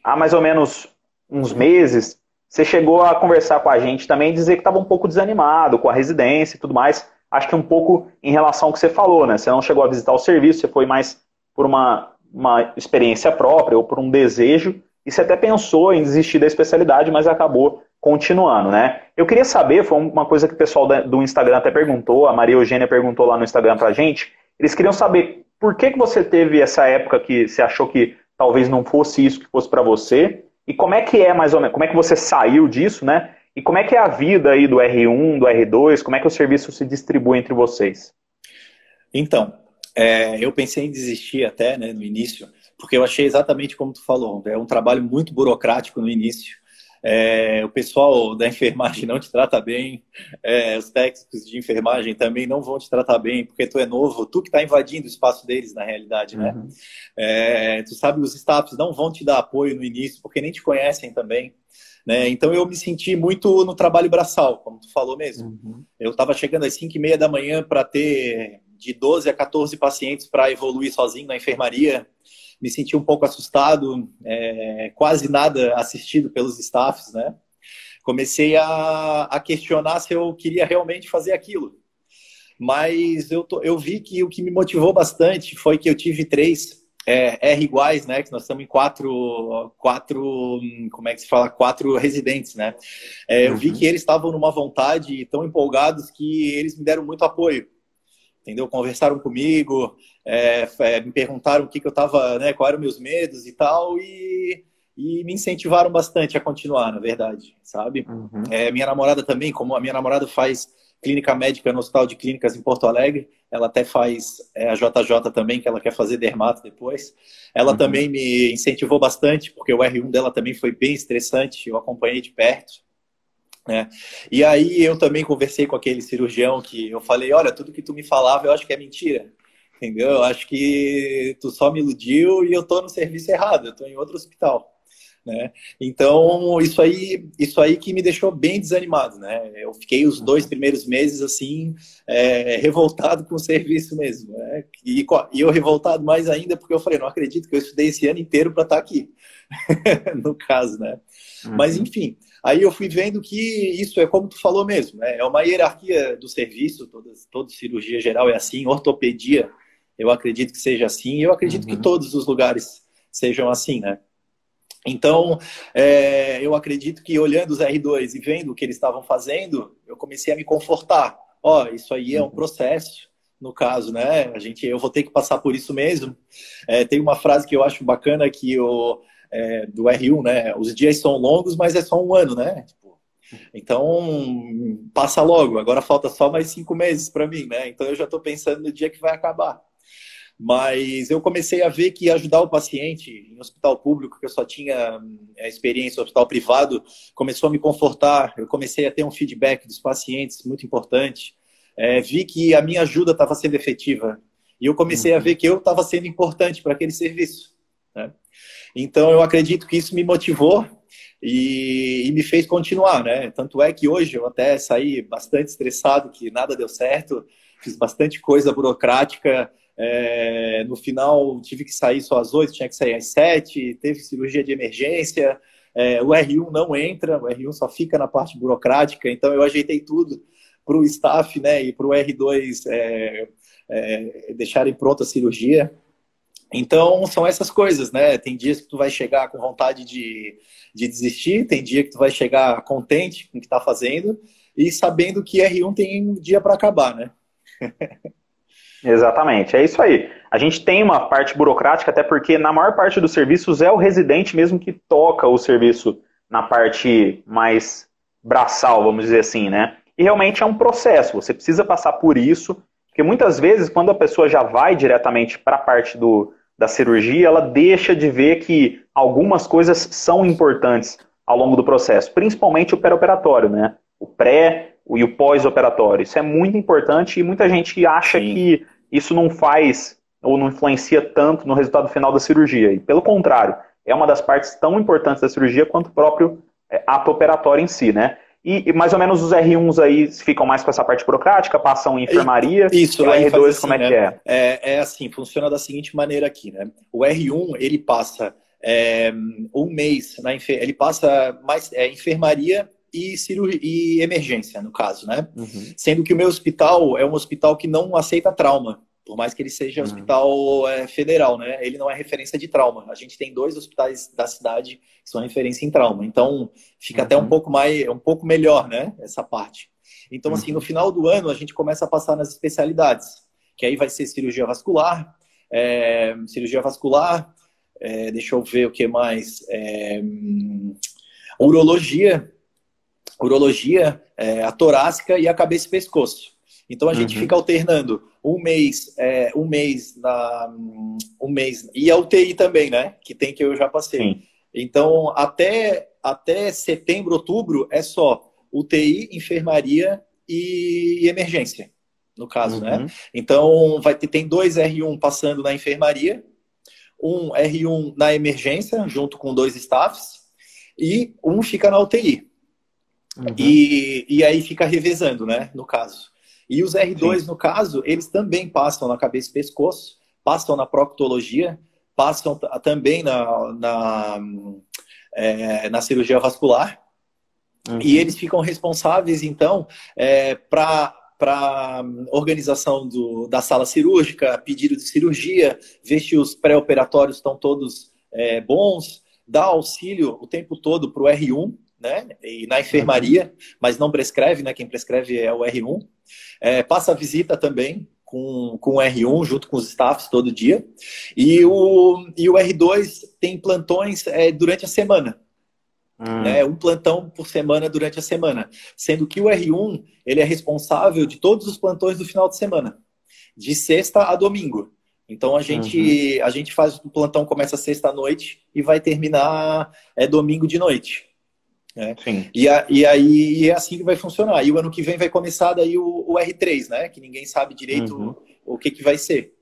há mais ou menos uns meses, você chegou a conversar com a gente também e dizer que estava um pouco desanimado com a residência e tudo mais. Acho que um pouco em relação ao que você falou, né? Você não chegou a visitar o serviço, você foi mais por uma uma experiência própria ou por um desejo, e você até pensou em desistir da especialidade, mas acabou continuando, né? Eu queria saber, foi uma coisa que o pessoal do Instagram até perguntou, a Maria Eugênia perguntou lá no Instagram pra gente, eles queriam saber por que, que você teve essa época que você achou que talvez não fosse isso que fosse para você, e como é que é mais ou menos, como é que você saiu disso, né? E como é que é a vida aí do R1, do R2, como é que o serviço se distribui entre vocês? Então, é, eu pensei em desistir até né, no início, porque eu achei exatamente como tu falou, é um trabalho muito burocrático no início. é, o pessoal da enfermagem não te trata bem, é, os técnicos de enfermagem também não vão te tratar bem, porque tu é novo, tu que está invadindo o espaço deles, na realidade, né? Uhum. É, tu sabe, os staffs não vão te dar apoio no início, porque nem te conhecem também. Né? Então eu me senti muito no trabalho braçal, como tu falou mesmo. Uhum. Eu estava chegando às 5 e meia da manhã para ter de 12 a 14 pacientes para evoluir sozinho na enfermaria me senti um pouco assustado, é, quase nada assistido pelos staffs, né? Comecei a, a, questionar se eu queria realmente fazer aquilo. Mas eu, eu vi que o que me motivou bastante foi que eu tive três é, R iguais, né? Que nós estamos em quatro, quatro, como é que se fala? Quatro residentes, né? É, eu vi uhum. que eles estavam numa vontade tão empolgados que eles me deram muito apoio entendeu? Conversaram comigo, é, é, me perguntaram o que, que eu estava, né, quais eram meus medos e tal, e, e me incentivaram bastante a continuar, na verdade, sabe? Uhum. É, minha namorada também, como a minha namorada faz clínica médica no Hospital de Clínicas em Porto Alegre, ela até faz é, a JJ também, que ela quer fazer dermato depois. Ela uhum. também me incentivou bastante, porque o R1 dela também foi bem estressante, eu acompanhei de perto. Né? E aí eu também conversei com aquele cirurgião que eu falei, olha, tudo que tu me falava eu acho que é mentira. Entendeu? Eu acho que tu só me iludiu e eu tô no serviço errado, eu tô em outro hospital. Né? Então, isso aí, isso aí que me deixou bem desanimado, né? Eu fiquei os dois primeiros meses, assim, é, revoltado com o serviço mesmo, né? E, e, eu revoltado mais ainda porque eu falei, não acredito que eu estudei esse ano inteiro para estar tá aqui, no caso, né? Uhum. Mas, enfim, Aí eu fui vendo que isso é como tu falou mesmo, né? é uma hierarquia do serviço, toda, toda cirurgia geral é assim, ortopedia, eu acredito que seja assim, e eu acredito uhum. que todos os lugares sejam assim, né? Então, é, eu acredito que olhando os R2 e vendo o que eles estavam fazendo, eu comecei a me confortar. Ó, oh, isso aí é um uhum. processo, no caso, né? A gente, eu vou ter que passar por isso mesmo. É, tem uma frase que eu acho bacana que o é, do R1, né? Os dias são longos, mas é só um ano, né? Tipo, então, passa logo. Agora falta só mais cinco meses para mim, né? Então, eu já estou pensando no dia que vai acabar. Mas eu comecei a ver que ajudar o paciente em hospital público, que eu só tinha é, experiência em hospital privado, começou a me confortar. Eu comecei a ter um feedback dos pacientes muito importante. É, vi que a minha ajuda estava sendo efetiva. E eu comecei a uhum. ver que eu estava sendo importante para aquele serviço. Né? Então, eu acredito que isso me motivou e, e, me fez continuar, né? Tanto é que hoje eu até saí bastante estressado, que nada deu certo, fiz bastante coisa burocrática. É, no final, tive que sair só às oito, tinha que sair às sete, teve cirurgia de emergência. É, o R1 não entra, o R1 só fica na parte burocrática, então eu ajeitei tudo para o staff né, e para o R2 é, é, deixarem pronta a cirurgia. Então, são essas coisas, né? Tem dias que tu vai chegar com vontade de, de desistir, tem dia que tu vai chegar contente com o que está fazendo e sabendo que R1 tem um dia para acabar, né? Exatamente, é isso aí. A gente tem uma parte burocrática, até porque na maior parte dos serviços é o residente mesmo que toca o serviço na parte mais braçal, vamos dizer assim, né? E realmente é um processo, você precisa passar por isso, porque muitas vezes, quando a pessoa já vai diretamente para a parte do, da cirurgia, ela deixa de ver que algumas coisas são importantes ao longo do processo, principalmente o pré-operatório, né? O pré e o pós-operatório. Isso é muito importante e muita gente acha Sim. que isso não faz ou não influencia tanto no resultado final da cirurgia. E pelo contrário, é uma das partes tão importantes da cirurgia quanto o próprio é, ato operatório em si, né? E, e, mais ou menos os R1s aí ficam mais com essa parte burocrática, passam em enfermaria. Isso, e o R2 assim, como é né? que é? é? É assim, funciona da seguinte maneira aqui, né? O R1 ele passa é, um mês na ele passa mais é, enfermaria e cirurgia e emergência no caso, né? Uhum. Sendo que o meu hospital é um hospital que não aceita trauma por mais que ele seja uhum. hospital é, federal, né? Ele não é referência de trauma. A gente tem dois hospitais da cidade que são referência em trauma. Então, fica uhum. até um uhum. pouco mais, um pouco melhor, né? Essa parte. Então, assim, no uhum. final do ano, a gente começa a passar nas especialidades, que aí vai ser cirurgia vascular, é, cirurgia vascular, é, deixa eu ver o que mais, é, urologia, urologia, é, a torácica e a cabeça e pescoço. Então a gente uhum. fica alternando um mês, é, um mês na um mês e a UTI também, né? Que tem que eu já passei. Sim. Então, até, até setembro, outubro, é só UTI, enfermaria e emergência, no caso, né? uhum. né? Então, vai ter, tem dois R1 passando na enfermaria, um R1 na emergência, junto com dois staffs, e um fica na UTI. Uhum. E, e aí fica revezando, né? No caso. E os R2, Sim. no caso, eles também passam na cabeça e pescoço, passam na proctologia, passam também na, na, é, na cirurgia vascular. Uhum. E eles ficam responsáveis, então, é, para para organização do, da sala cirúrgica, pedido de cirurgia, ver se os pré-operatórios estão todos é, bons, dar auxílio o tempo todo para o R1, né? E na enfermaria, mas não prescreve, né? Quem prescreve é o R1. É, passa a visita também com, com o R1, junto com os staffs todo dia. E o, e o R2 tem plantões é, durante a semana. Hum. Né, um plantão por semana durante a semana. Sendo que o R1 ele é responsável de todos os plantões do final de semana, de sexta a domingo. Então a gente, uhum. a gente faz o plantão começa sexta à noite e vai terminar é, domingo de noite. Né? Sim. E, a, e aí é assim que vai funcionar. E o ano que vem vai começar daí o, o R3, né? Que ninguém sabe direito uhum. o, o que, que vai ser.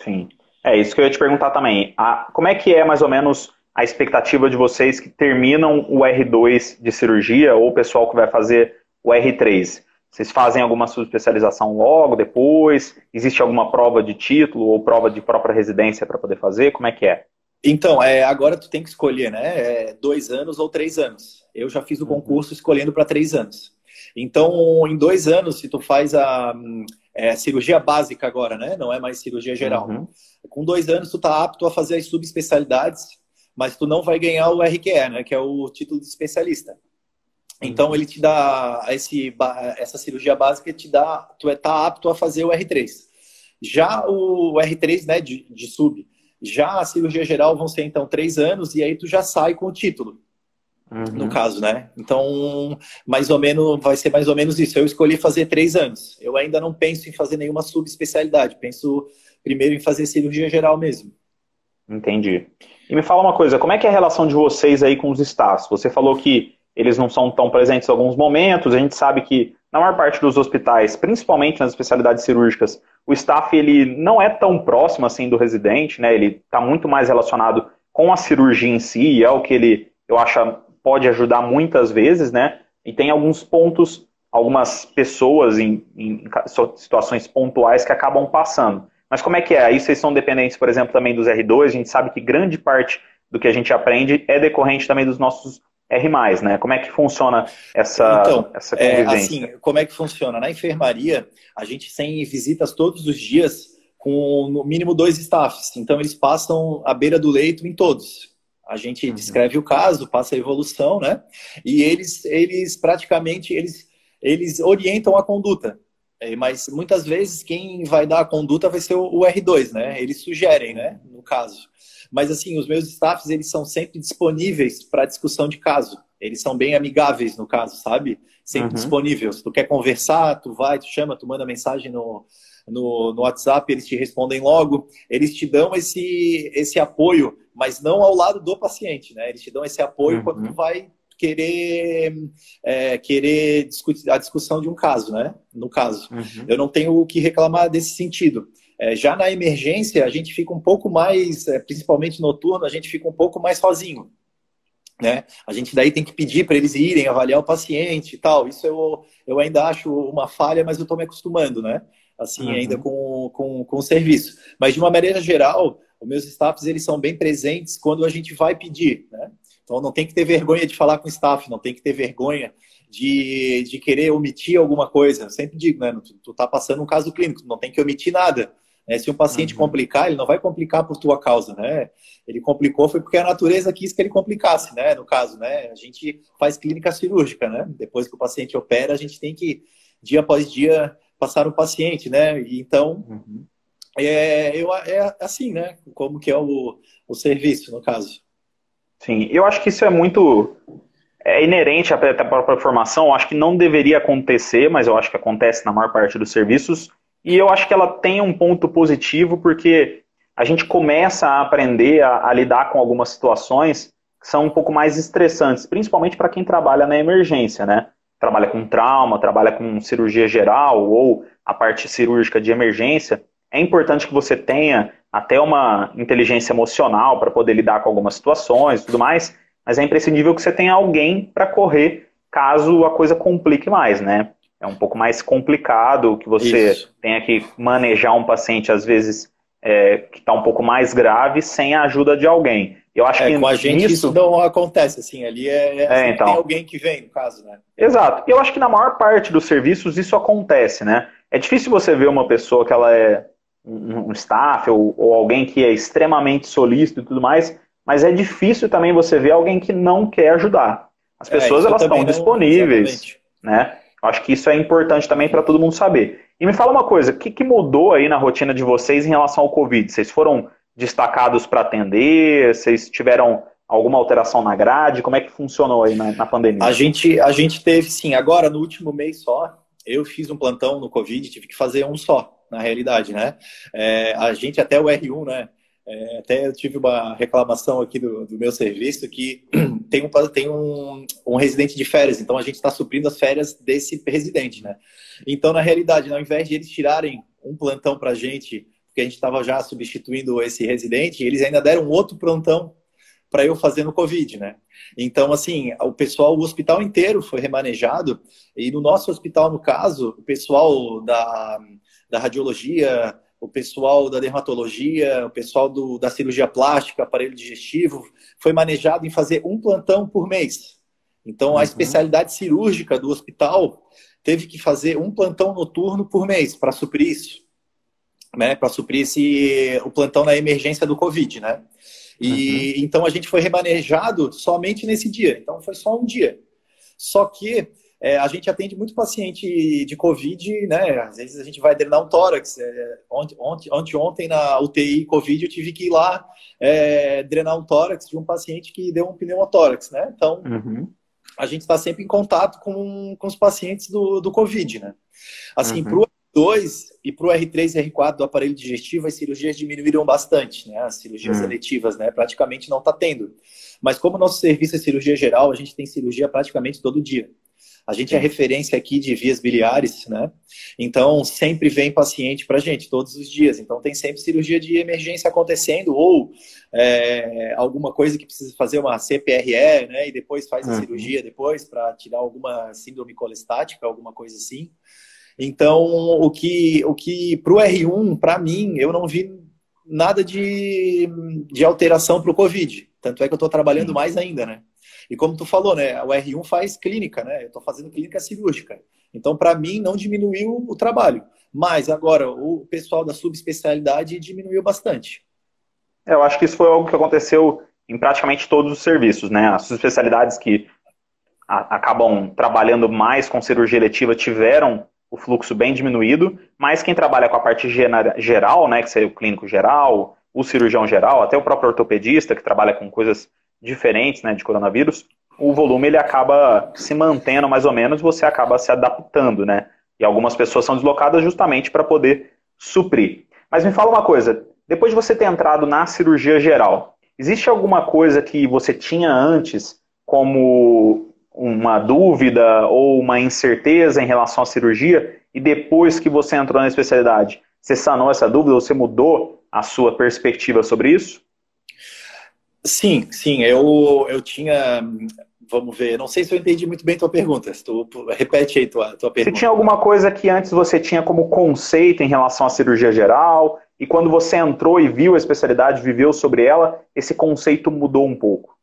Sim. É isso que eu ia te perguntar também. A, como é que é mais ou menos a expectativa de vocês que terminam o R2 de cirurgia ou o pessoal que vai fazer o R3? Vocês fazem alguma subespecialização logo, depois? Existe alguma prova de título ou prova de própria residência para poder fazer? Como é que é? Então, é, agora tu tem que escolher, né? É dois anos ou três anos. Eu já fiz o uhum. concurso escolhendo para três anos. Então, em dois anos, se tu faz a é, cirurgia básica agora, né? Não é mais cirurgia geral. Uhum. Com dois anos, tu tá apto a fazer as subespecialidades, mas tu não vai ganhar o RQE, né? Que é o título de especialista. Então ele te dá esse, essa cirurgia básica te dá, tu é tá apto a fazer o R3. Já o R3, né, de, de sub, já a cirurgia geral vão ser então três anos e aí tu já sai com o título. Uhum. No caso, né? Então, mais ou menos, vai ser mais ou menos isso. Eu escolhi fazer três anos. Eu ainda não penso em fazer nenhuma subespecialidade. Penso primeiro em fazer cirurgia geral mesmo. Entendi. E me fala uma coisa, como é que é a relação de vocês aí com os staffs? Você falou que eles não são tão presentes em alguns momentos. A gente sabe que na maior parte dos hospitais, principalmente nas especialidades cirúrgicas, o staff ele não é tão próximo assim do residente, né? Ele está muito mais relacionado com a cirurgia em si, e é o que ele, eu acho, pode ajudar muitas vezes, né? E tem alguns pontos, algumas pessoas em, em situações pontuais que acabam passando. Mas como é que é? Aí vocês são dependentes, por exemplo, também dos R2. A gente sabe que grande parte do que a gente aprende é decorrente também dos nossos R+, né? Como é que funciona essa, então, essa convivência? É, assim, como é que funciona? Na enfermaria, a gente tem visitas todos os dias com no mínimo dois staffs. Então, eles passam à beira do leito em todos. A gente uhum. descreve o caso, passa a evolução, né? E eles, eles praticamente, eles, eles orientam a conduta. É, mas muitas vezes quem vai dar a conduta vai ser o R2, né? Eles sugerem, né? No caso. Mas assim, os meus staffs, eles são sempre disponíveis para discussão de caso. Eles são bem amigáveis no caso, sabe? Sempre uhum. disponíveis. Se tu quer conversar, tu vai, tu chama, tu manda mensagem no, no, no WhatsApp, eles te respondem logo. Eles te dão esse, esse apoio, mas não ao lado do paciente, né? Eles te dão esse apoio uhum. quando tu vai querer é, querer discutir a discussão de um caso, né? No caso, uhum. eu não tenho o que reclamar desse sentido. É, já na emergência, a gente fica um pouco mais, é, principalmente noturno, a gente fica um pouco mais sozinho. Né? A gente daí tem que pedir para eles irem avaliar o paciente e tal. Isso eu, eu ainda acho uma falha, mas eu estou me acostumando, né? Assim, uhum. ainda com, com, com o serviço. Mas de uma maneira geral, os meus staffs eles são bem presentes quando a gente vai pedir, né? Então não tem que ter vergonha de falar com o staff, não tem que ter vergonha de, de querer omitir alguma coisa. Eu sempre digo, né? Tu, tu tá passando um caso clínico, não tem que omitir nada. Né? Se um paciente uhum. complicar, ele não vai complicar por tua causa, né? Ele complicou foi porque a natureza quis que ele complicasse, né? No caso, né? A gente faz clínica cirúrgica, né? Depois que o paciente opera, a gente tem que, dia após dia, passar o paciente, né? E então, uhum. É, eu, é assim, né? Como que é o, o serviço, no caso. Sim, eu acho que isso é muito é inerente à própria formação, acho que não deveria acontecer, mas eu acho que acontece na maior parte dos serviços, e eu acho que ela tem um ponto positivo porque a gente começa a aprender a, a lidar com algumas situações que são um pouco mais estressantes, principalmente para quem trabalha na emergência, né? Trabalha com trauma, trabalha com cirurgia geral ou a parte cirúrgica de emergência. É importante que você tenha até uma inteligência emocional para poder lidar com algumas situações e tudo mais, mas é imprescindível que você tenha alguém para correr caso a coisa complique mais, né? É um pouco mais complicado que você Isso. tenha que manejar um paciente, às vezes, é, que está um pouco mais grave, sem a ajuda de alguém. Eu acho é, que com a gente nisso... isso não acontece, assim, ali é, é, é então... tem alguém que vem, no caso, né? Exato. Eu acho que na maior parte dos serviços isso acontece, né? É difícil você ver uma pessoa que ela é um, um staff ou, ou alguém que é extremamente solícito e tudo mais, mas é difícil também você ver alguém que não quer ajudar. As é, pessoas elas estão disponíveis, né? Acho que isso é importante também para todo mundo saber. E me fala uma coisa, o que, que, mudou aí na rotina de vocês em relação ao Covid? Vocês foram destacados para atender? Vocês tiveram alguma alteração na grade? Como é que funcionou aí na, na, pandemia? A gente, a gente teve, sim. Agora, no último mês só, eu fiz um plantão no Covid, tive que fazer um só, na realidade, né? É, a gente, até o R1, né? É, até eu tive uma reclamação aqui do, do meu serviço que tem, um, tem um, um residente de férias, então a gente está suprindo as férias desse residente, né? Então, na realidade, ao invés de eles tirarem um plantão para a gente, porque a gente estava já substituindo esse residente, eles ainda deram outro plantão para eu fazer no Covid, né? Então, assim, o pessoal, o hospital inteiro foi remanejado, e no nosso hospital, no caso, o pessoal da, da radiologia, o pessoal da dermatologia, o pessoal do, da cirurgia plástica, aparelho digestivo, foi manejado em fazer um plantão por mês. Então, a uhum. especialidade cirúrgica do hospital teve que fazer um plantão noturno por mês para suprir isso, né? Para suprir esse, o plantão na emergência do Covid, né? E uhum. então a gente foi remanejado somente nesse dia. Então foi só um dia. Só que é, a gente atende muito paciente de Covid, né? Às vezes a gente vai drenar um tórax. É, ontem, ontem, ontem, na UTI Covid, eu tive que ir lá é, drenar um tórax de um paciente que deu um pneumotórax, né? Então, uhum. a gente está sempre em contato com, com os pacientes do, do Covid, né? Assim, uhum. para o R2 e para o R3 e R4 do aparelho digestivo, as cirurgias diminuíram bastante, né? As cirurgias uhum. eletivas, né? Praticamente não está tendo. Mas como nosso serviço é cirurgia geral, a gente tem cirurgia praticamente todo dia. A gente é referência aqui de vias biliares, né? Então, sempre vem paciente para a gente, todos os dias. Então, tem sempre cirurgia de emergência acontecendo, ou é, alguma coisa que precisa fazer uma CPRE, né? E depois faz a uhum. cirurgia depois para tirar alguma síndrome colestática, alguma coisa assim. Então, o que, o que para o R1, para mim, eu não vi nada de, de alteração para o Covid. Tanto é que eu estou trabalhando mais ainda, né? E como tu falou, né, o R1 faz clínica, né? Eu estou fazendo clínica cirúrgica. Então, para mim, não diminuiu o trabalho. Mas agora, o pessoal da subespecialidade diminuiu bastante. É, eu acho que isso foi algo que aconteceu em praticamente todos os serviços, né? As subespecialidades que acabam trabalhando mais com cirurgia eletiva tiveram o fluxo bem diminuído, mas quem trabalha com a parte geral, né, que seria o clínico geral, o cirurgião geral, até o próprio ortopedista, que trabalha com coisas diferentes né, de coronavírus, o volume ele acaba se mantendo mais ou menos, você acaba se adaptando, né? E algumas pessoas são deslocadas justamente para poder suprir. Mas me fala uma coisa, depois de você ter entrado na cirurgia geral, existe alguma coisa que você tinha antes como uma dúvida ou uma incerteza em relação à cirurgia e depois que você entrou na especialidade, você sanou essa dúvida, você mudou a sua perspectiva sobre isso? Sim, sim, eu, eu tinha. Vamos ver, não sei se eu entendi muito bem tua pergunta. Se tu repete aí tua, tua pergunta. Você tinha alguma coisa que antes você tinha como conceito em relação à cirurgia geral, e quando você entrou e viu a especialidade, viveu sobre ela, esse conceito mudou um pouco?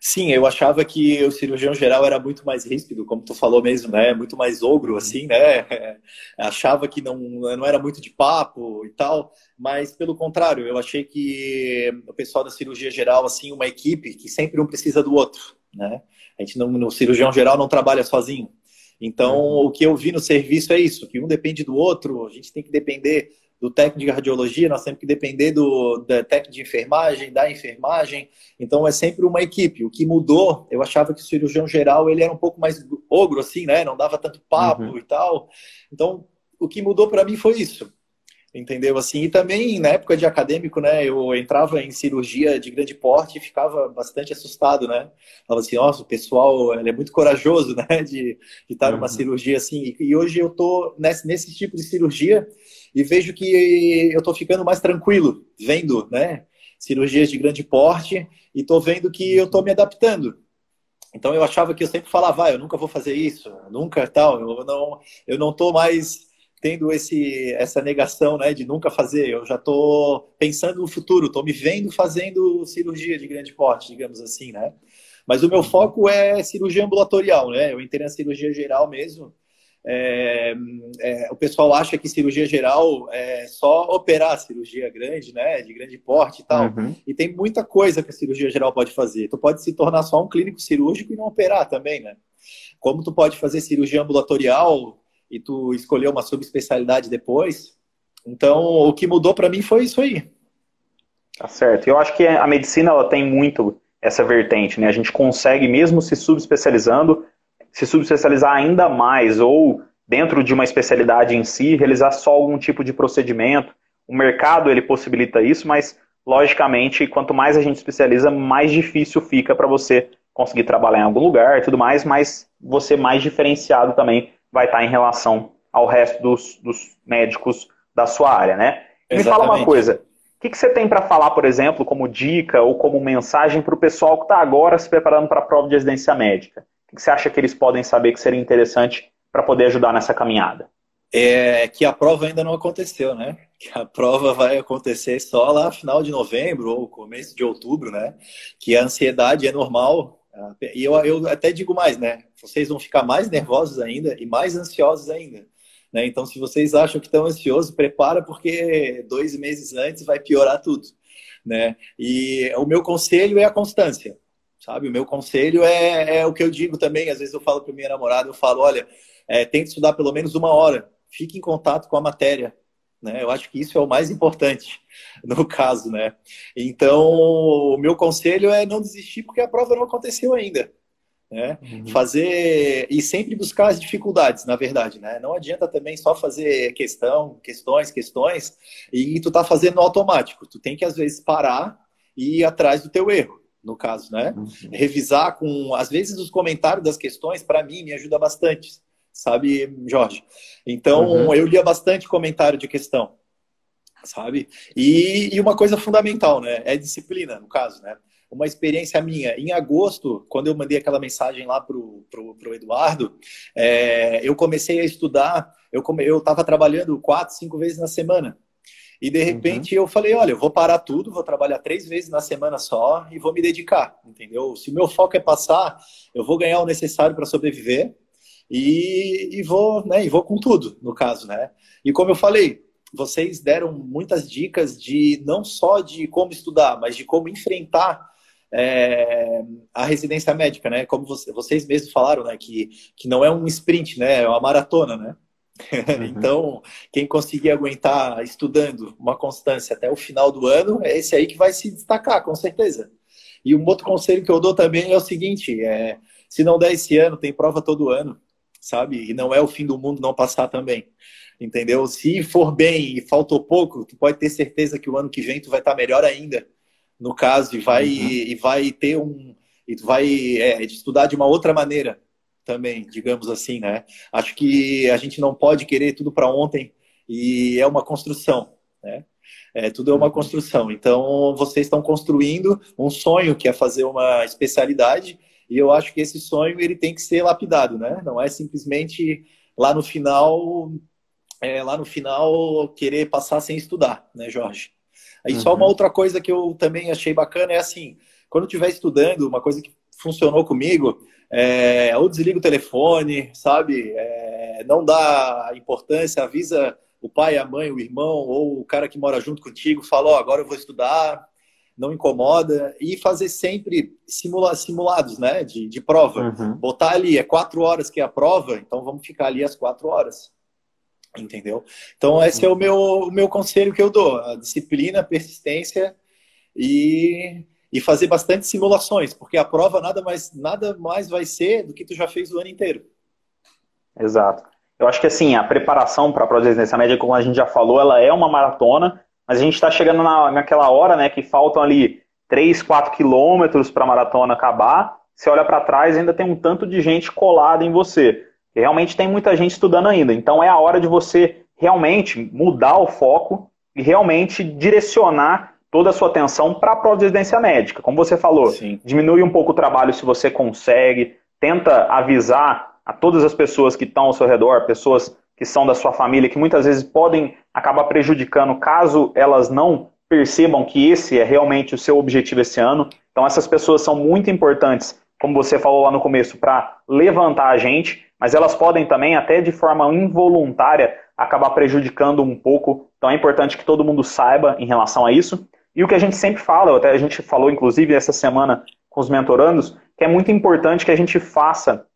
Sim, eu achava que o cirurgião geral era muito mais ríspido, como tu falou mesmo, né? Muito mais ogro, assim, né? achava que não, não era muito de papo e tal, mas pelo contrário, eu achei que o pessoal da cirurgia geral, assim, uma equipe que sempre um precisa do outro, né? A gente não, no cirurgião geral não trabalha sozinho. Então, uhum. o que eu vi no serviço é isso, que um depende do outro, a gente tem que depender do técnico de radiologia, nós temos que depender do da técnico de enfermagem, da enfermagem. Então é sempre uma equipe. O que mudou, eu achava que o cirurgião geral ele era um pouco mais ogro assim, né? Não dava tanto papo uhum. e tal. Então o que mudou para mim foi isso. Entendeu? Assim, e também na época de acadêmico, né, eu entrava em cirurgia de grande porte e ficava bastante assustado, né? Falava assim, nossa, o pessoal ele é muito corajoso, né, de, de estar numa uhum. cirurgia assim. E, hoje eu tô nesse, nesse tipo de cirurgia e vejo que eu tô ficando mais tranquilo, vendo, né, cirurgias de grande porte e tô vendo que eu tô me adaptando. Então eu achava que eu sempre falava, ah, eu nunca vou fazer isso, nunca tal, eu não, eu não tô mais tendo esse, essa negação né, de nunca fazer. Eu já estou pensando no futuro, estou me vendo fazendo cirurgia de grande porte, digamos assim, né? Mas o meu foco é cirurgia ambulatorial, né? Eu entrei na cirurgia geral mesmo. É, é, o pessoal acha que cirurgia geral é só operar cirurgia grande, né? De grande porte e tal. Uhum. E tem muita coisa que a cirurgia geral pode fazer. Tu pode se tornar só um clínico cirúrgico e não operar também, né? Como tu pode fazer cirurgia ambulatorial e tu escolheu uma subespecialidade depois. Então, o que mudou para mim foi isso aí. Tá certo. Eu acho que a medicina ela tem muito essa vertente, né? A gente consegue mesmo se subespecializando, se subespecializar ainda mais ou dentro de uma especialidade em si, realizar só algum tipo de procedimento. O mercado ele possibilita isso, mas logicamente, quanto mais a gente especializa, mais difícil fica para você conseguir trabalhar em algum lugar tudo mais, mas você mais diferenciado também vai estar em relação ao resto dos, dos médicos da sua área, né? E me fala uma coisa, o que, que você tem para falar, por exemplo, como dica ou como mensagem para o pessoal que está agora se preparando para a prova de residência médica? O que, que você acha que eles podem saber que seria interessante para poder ajudar nessa caminhada? É que a prova ainda não aconteceu, né? Que a prova vai acontecer só lá final de novembro ou começo de outubro, né? Que a ansiedade é normal, e eu, eu até digo mais, né? Vocês vão ficar mais nervosos ainda e mais ansiosos ainda. Né? Então, se vocês acham que estão ansiosos, prepara porque dois meses antes vai piorar tudo. Né? E o meu conselho é a constância, sabe? O meu conselho é, é o que eu digo também. Às vezes eu falo para minha namorada, eu falo, olha, é, tente estudar pelo menos uma hora. Fique em contato com a matéria. Né? Eu acho que isso é o mais importante no caso, né? Então, o meu conselho é não desistir porque a prova não aconteceu ainda. Né? Uhum. Fazer e sempre buscar as dificuldades, na verdade, né? Não adianta também só fazer questão, questões, questões e tu tá fazendo automático. Tu tem que às vezes parar e ir atrás do teu erro, no caso, né? Uhum. Revisar com às vezes os comentários das questões para mim me ajuda bastante sabe, Jorge? Então, uhum. eu lia bastante comentário de questão, sabe? E, e, uma coisa fundamental, né? É disciplina, no caso, né? Uma experiência minha, em agosto, quando eu mandei aquela mensagem lá pro, pro, pro Eduardo, é, eu comecei a estudar, eu estava trabalhando quatro, cinco vezes na semana. E de repente uhum. eu falei, olha, eu vou parar tudo, vou trabalhar três vezes na semana só e vou me dedicar, entendeu? Se o meu foco é passar, eu vou ganhar o necessário para sobreviver, e, e, vou, né, e vou com tudo, no caso, né? E como eu falei, vocês deram muitas dicas de não só de como estudar, mas de como enfrentar é, a residência médica, né? Como você, vocês mesmos falaram, né? Que, que não é um sprint, né? É uma maratona, né? Uhum. então, quem conseguir aguentar estudando uma constância até o final do ano, é esse aí que vai se destacar, com certeza. E um outro conselho que eu dou também é o seguinte: é, se não der esse ano, tem prova todo ano sabe? E não é o fim do mundo não passar também. Entendeu? Se for bem e faltou pouco, tu pode ter certeza que o ano que vem tu vai estar melhor ainda, no caso, e vai, uhum. e, vai ter um. E tu vai é, estudar de uma outra maneira também, digamos assim, né? Acho que a gente não pode querer tudo para ontem e é uma construção, né? É, tudo é uma construção. Então, vocês estão construindo um sonho que é fazer uma especialidade e eu acho que esse sonho ele tem que ser lapidado, né? Não é simplesmente lá no final, é, lá no final querer passar sem estudar, né, Jorge? Aí uhum. só uma uhum. outra coisa que eu também achei bacana é assim, quando estiver estudando, uma coisa que funcionou comigo, é, ou desliga o telefone, sabe? É, não dá importância, avisa o pai, a mãe, o irmão ou o cara que mora junto contigo, fala, ó, oh, agora eu vou estudar, não incomoda, e fazer sempre simula, simulados né, de, de prova. Uhum. Botar ali, é quatro horas que é a prova, então vamos ficar ali as quatro horas. Entendeu? Então, esse é o meu, o meu conselho que eu dou: a disciplina, a persistência e, e fazer bastante simulações, porque a prova nada mais, nada mais vai ser do que tu já fez o ano inteiro. Exato. Eu acho que assim, a preparação para a prova de residência média, como a gente já falou, ela é uma maratona, mas a gente está chegando na, naquela hora, né, que faltam ali 3, 4 quilômetros para a maratona acabar. Você olha para trás ainda tem um tanto de gente colada em você. E realmente tem muita gente estudando ainda. Então é a hora de você realmente mudar o foco e realmente direcionar toda a sua atenção para a prova de residência médica. Como você falou, Sim. diminui um pouco o trabalho se você consegue, tenta avisar a todas as pessoas que estão ao seu redor, pessoas que são da sua família, que muitas vezes podem acabar prejudicando caso elas não percebam que esse é realmente o seu objetivo esse ano. Então essas pessoas são muito importantes, como você falou lá no começo, para levantar a gente, mas elas podem também, até de forma involuntária, acabar prejudicando um pouco. Então é importante que todo mundo saiba em relação a isso. E o que a gente sempre fala, até a gente falou inclusive essa semana com os mentorandos, que é muito importante que a gente faça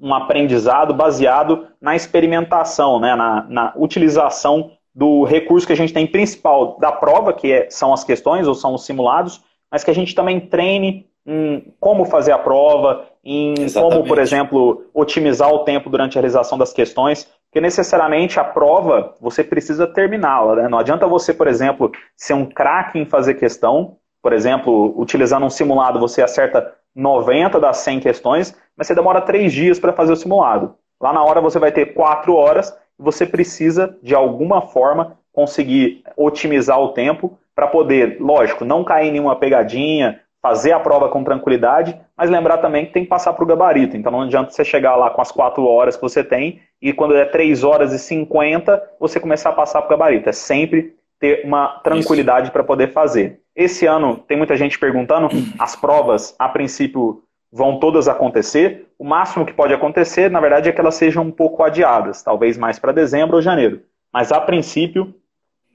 um aprendizado baseado na experimentação, né, na, na utilização do recurso que a gente tem principal da prova, que é, são as questões ou são os simulados, mas que a gente também treine em como fazer a prova, em Exatamente. como, por exemplo, otimizar o tempo durante a realização das questões, porque necessariamente a prova você precisa terminá-la. Né? Não adianta você, por exemplo, ser um craque em fazer questão, por exemplo, utilizando um simulado, você acerta 90 das 100 questões, mas você demora 3 dias para fazer o simulado. Lá na hora você vai ter 4 horas e você precisa, de alguma forma, conseguir otimizar o tempo para poder, lógico, não cair em nenhuma pegadinha, fazer a prova com tranquilidade, mas lembrar também que tem que passar para o gabarito. Então não adianta você chegar lá com as 4 horas que você tem e quando é 3 horas e 50 você começar a passar para o gabarito. É sempre ter uma tranquilidade para poder fazer. Esse ano tem muita gente perguntando, as provas a princípio vão todas acontecer. O máximo que pode acontecer, na verdade, é que elas sejam um pouco adiadas, talvez mais para dezembro ou janeiro. Mas a princípio,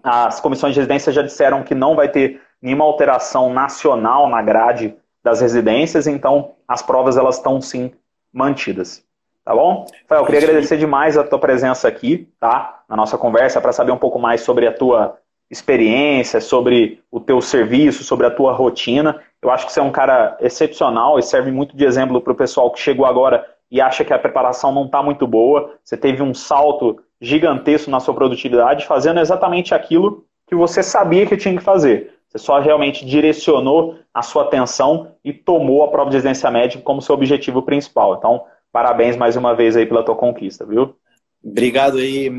as comissões de residência já disseram que não vai ter nenhuma alteração nacional na grade das residências, então as provas elas estão sim mantidas. Tá bom? Rafael, eu queria agradecer demais a tua presença aqui, tá? Na nossa conversa, para saber um pouco mais sobre a tua experiência, sobre o teu serviço, sobre a tua rotina. Eu acho que você é um cara excepcional e serve muito de exemplo para o pessoal que chegou agora e acha que a preparação não está muito boa. Você teve um salto gigantesco na sua produtividade, fazendo exatamente aquilo que você sabia que tinha que fazer. Você só realmente direcionou a sua atenção e tomou a prova de residência médica como seu objetivo principal. Então, parabéns mais uma vez aí pela tua conquista, viu? Obrigado aí,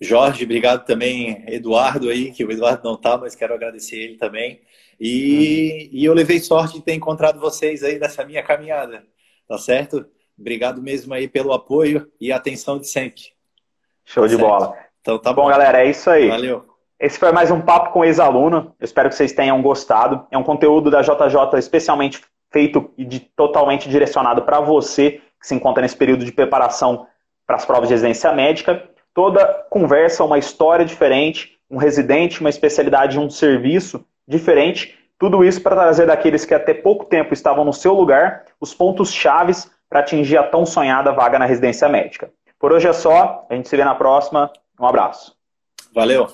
Jorge. Obrigado também, Eduardo aí, que o Eduardo não está, mas quero agradecer ele também. E, e eu levei sorte de ter encontrado vocês aí nessa minha caminhada, tá certo? Obrigado mesmo aí pelo apoio e atenção de sempre. Show tá de certo? bola. Então tá bom, bom, galera, é isso aí. Valeu. Esse foi mais um papo com ex-aluno. Eu espero que vocês tenham gostado. É um conteúdo da JJ especialmente feito e de, totalmente direcionado para você que se encontra nesse período de preparação para as provas de residência médica. Toda conversa, uma história diferente, um residente, uma especialidade, um serviço diferente. Tudo isso para trazer daqueles que até pouco tempo estavam no seu lugar os pontos chaves para atingir a tão sonhada vaga na residência médica. Por hoje é só. A gente se vê na próxima. Um abraço. Valeu.